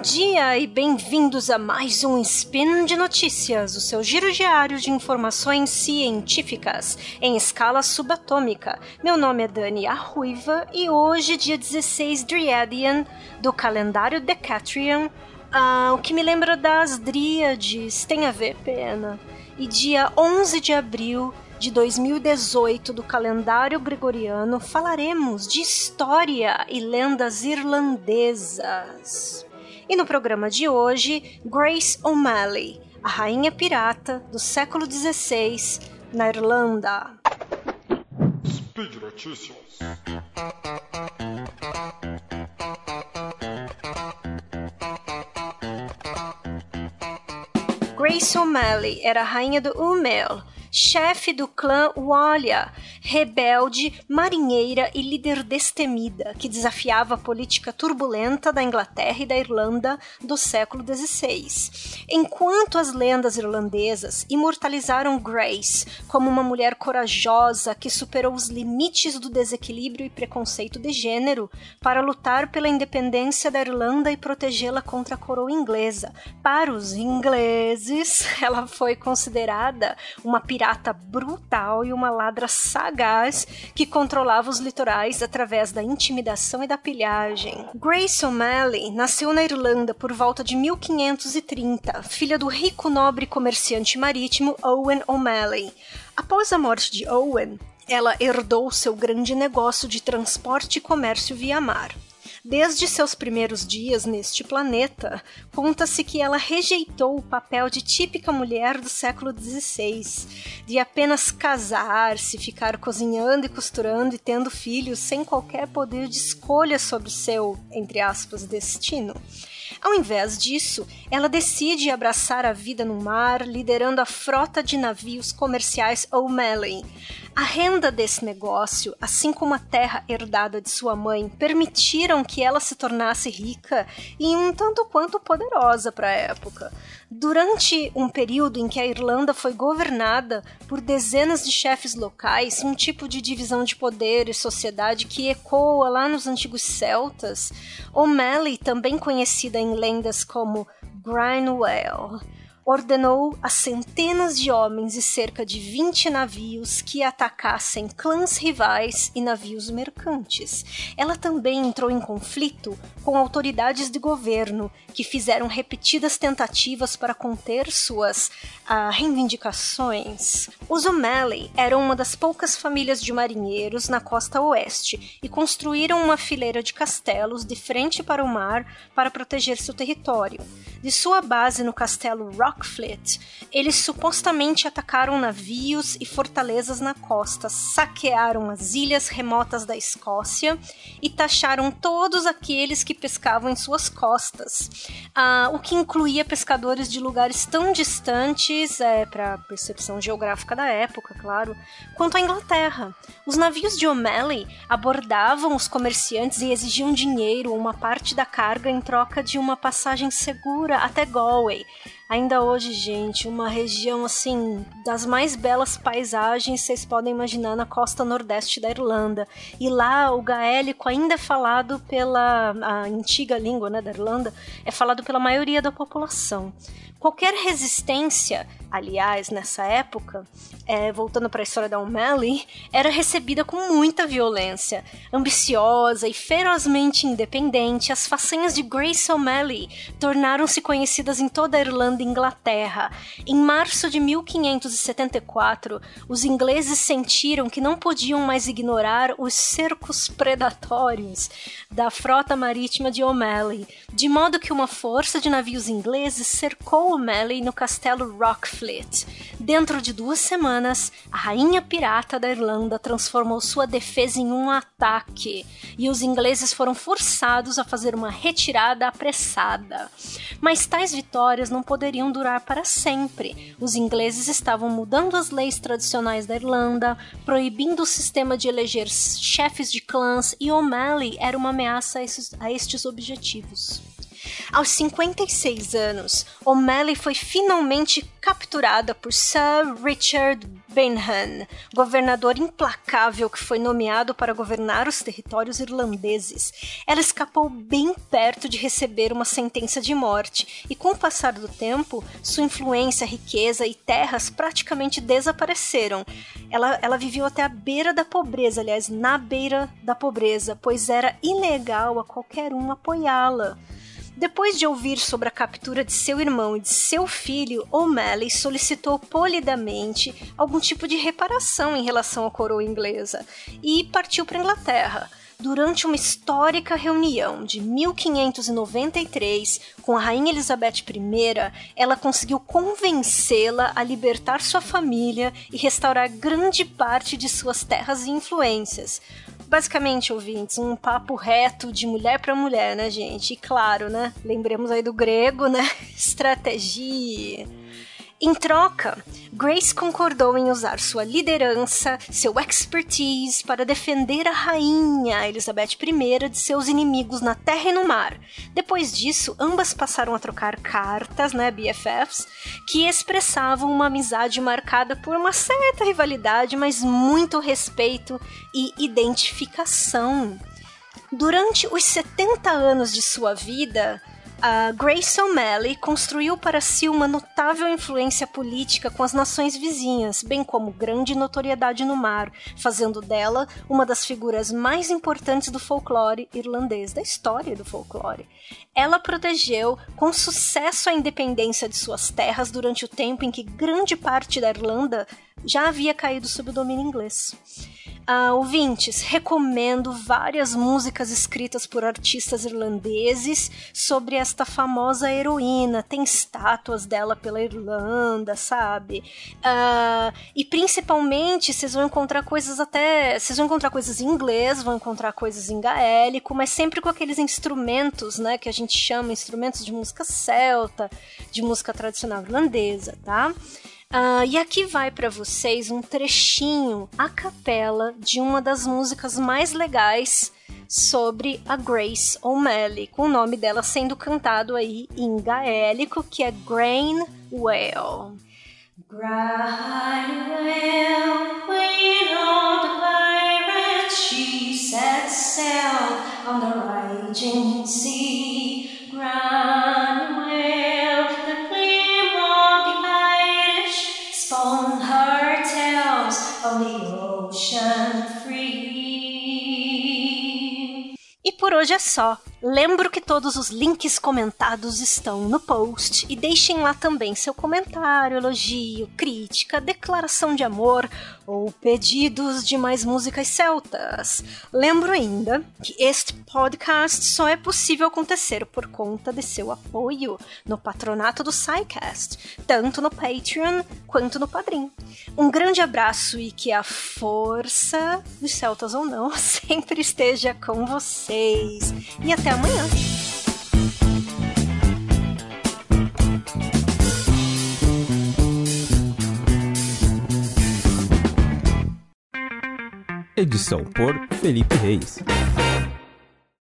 Bom dia e bem-vindos a mais um Spin de Notícias, o seu giro diário de informações científicas em escala subatômica. Meu nome é Dani Arruiva e hoje, dia 16 Driadian do calendário Decatrian, uh, o que me lembra das Dríades, tem a ver, pena. E dia 11 de abril de 2018 do calendário gregoriano, falaremos de história e lendas irlandesas. E no programa de hoje, Grace O'Malley, a rainha pirata do século XVI na Irlanda. Speed Notícias. Grace O'Malley era a rainha do Umel, chefe do clã Walia, rebelde, marinheira e líder destemida, que desafiava a política turbulenta da Inglaterra e da Irlanda do século XVI. Enquanto as lendas irlandesas imortalizaram Grace como uma mulher corajosa que superou os limites do desequilíbrio e preconceito de gênero para lutar pela independência da Irlanda e protegê-la contra a coroa inglesa, para os ingleses, ela foi considerada uma pirata pirata brutal e uma ladra sagaz que controlava os litorais através da intimidação e da pilhagem. Grace O'Malley nasceu na Irlanda por volta de 1530, filha do rico nobre comerciante marítimo Owen O'Malley. Após a morte de Owen, ela herdou seu grande negócio de transporte e comércio via mar. Desde seus primeiros dias neste planeta, conta-se que ela rejeitou o papel de típica mulher do século XVI, de apenas casar-se, ficar cozinhando e costurando e tendo filhos sem qualquer poder de escolha sobre seu, entre aspas, destino. Ao invés disso, ela decide abraçar a vida no mar, liderando a frota de navios comerciais O'Malley. A renda desse negócio, assim como a terra herdada de sua mãe, permitiram que ela se tornasse rica e um tanto quanto poderosa para a época. Durante um período em que a Irlanda foi governada por dezenas de chefes locais, um tipo de divisão de poder e sociedade que ecoa lá nos antigos celtas, O'Malley, também conhecida em lendas como Grinwell, ordenou a centenas de homens e cerca de 20 navios que atacassem clãs rivais e navios mercantes. Ela também entrou em conflito com autoridades de governo que fizeram repetidas tentativas para conter suas uh, reivindicações. Os O'Malley eram uma das poucas famílias de marinheiros na costa oeste e construíram uma fileira de castelos de frente para o mar para proteger seu território. De sua base no castelo Eles supostamente atacaram navios e fortalezas na costa, saquearam as ilhas remotas da Escócia e taxaram todos aqueles que pescavam em suas costas, ah, o que incluía pescadores de lugares tão distantes, é, para percepção geográfica da época, claro, quanto a Inglaterra. Os navios de O'Malley abordavam os comerciantes e exigiam dinheiro ou uma parte da carga em troca de uma passagem segura até Galway. Ainda hoje, gente, uma região assim das mais belas paisagens vocês podem imaginar na costa nordeste da Irlanda. E lá o gaélico ainda é falado pela a antiga língua né, da Irlanda, é falado pela maioria da população. Qualquer resistência, aliás, nessa época, é, voltando para a história da O'Malley, era recebida com muita violência. Ambiciosa e ferozmente independente, as façanhas de Grace O'Malley tornaram-se conhecidas em toda a Irlanda e Inglaterra. Em março de 1574, os ingleses sentiram que não podiam mais ignorar os cercos predatórios da frota marítima de O'Malley, de modo que uma força de navios ingleses cercou O'Malley no castelo Dentro de duas semanas, a rainha pirata da Irlanda transformou sua defesa em um ataque e os ingleses foram forçados a fazer uma retirada apressada. Mas tais vitórias não poderiam durar para sempre. Os ingleses estavam mudando as leis tradicionais da Irlanda, proibindo o sistema de eleger chefes de clãs e O'Malley era uma ameaça a estes objetivos. Aos 56 anos, O'Malley foi finalmente capturada por Sir Richard Benham, governador implacável que foi nomeado para governar os territórios irlandeses. Ela escapou bem perto de receber uma sentença de morte, e com o passar do tempo, sua influência, riqueza e terras praticamente desapareceram. Ela, ela viveu até a beira da pobreza, aliás, na beira da pobreza, pois era ilegal a qualquer um apoiá-la. Depois de ouvir sobre a captura de seu irmão e de seu filho, O'Malley solicitou polidamente algum tipo de reparação em relação à coroa inglesa e partiu para a Inglaterra. Durante uma histórica reunião de 1593 com a Rainha Elizabeth I, ela conseguiu convencê-la a libertar sua família e restaurar grande parte de suas terras e influências basicamente, ouvintes, um papo reto de mulher para mulher, né, gente? E claro, né? Lembremos aí do grego, né? Estratégia. Em troca, Grace concordou em usar sua liderança, seu expertise para defender a rainha Elizabeth I de seus inimigos na terra e no mar. Depois disso, ambas passaram a trocar cartas, né, BFFs, que expressavam uma amizade marcada por uma certa rivalidade, mas muito respeito e identificação. Durante os 70 anos de sua vida, a Grace O'Malley construiu para si uma notável influência política com as nações vizinhas, bem como grande notoriedade no mar, fazendo dela uma das figuras mais importantes do folclore irlandês, da história do folclore. Ela protegeu com sucesso a independência de suas terras durante o tempo em que grande parte da Irlanda já havia caído sob o domínio inglês. Uh, ouvintes, recomendo várias músicas escritas por artistas irlandeses sobre esta famosa heroína. Tem estátuas dela pela Irlanda, sabe? Uh, e principalmente vocês vão encontrar coisas até. Vocês vão encontrar coisas em inglês, vão encontrar coisas em gaélico, mas sempre com aqueles instrumentos, né? Que a gente chama instrumentos de música celta, de música tradicional irlandesa, tá? Uh, e aqui vai para vocês um trechinho a capela de uma das músicas mais legais sobre a Grace O'Malley, com o nome dela sendo cantado aí em gaélico, que é Grain. Grain Well, E por hoje é só. Lembro que todos os links comentados estão no post e deixem lá também seu comentário, elogio, crítica, declaração de amor ou pedidos de mais músicas celtas. Lembro ainda que este podcast só é possível acontecer por conta de seu apoio no patronato do SciCast, tanto no Patreon quanto no Padrim. Um grande abraço e que a força dos celtas ou não sempre esteja com vocês. E amanhã. Edição por Felipe Reis.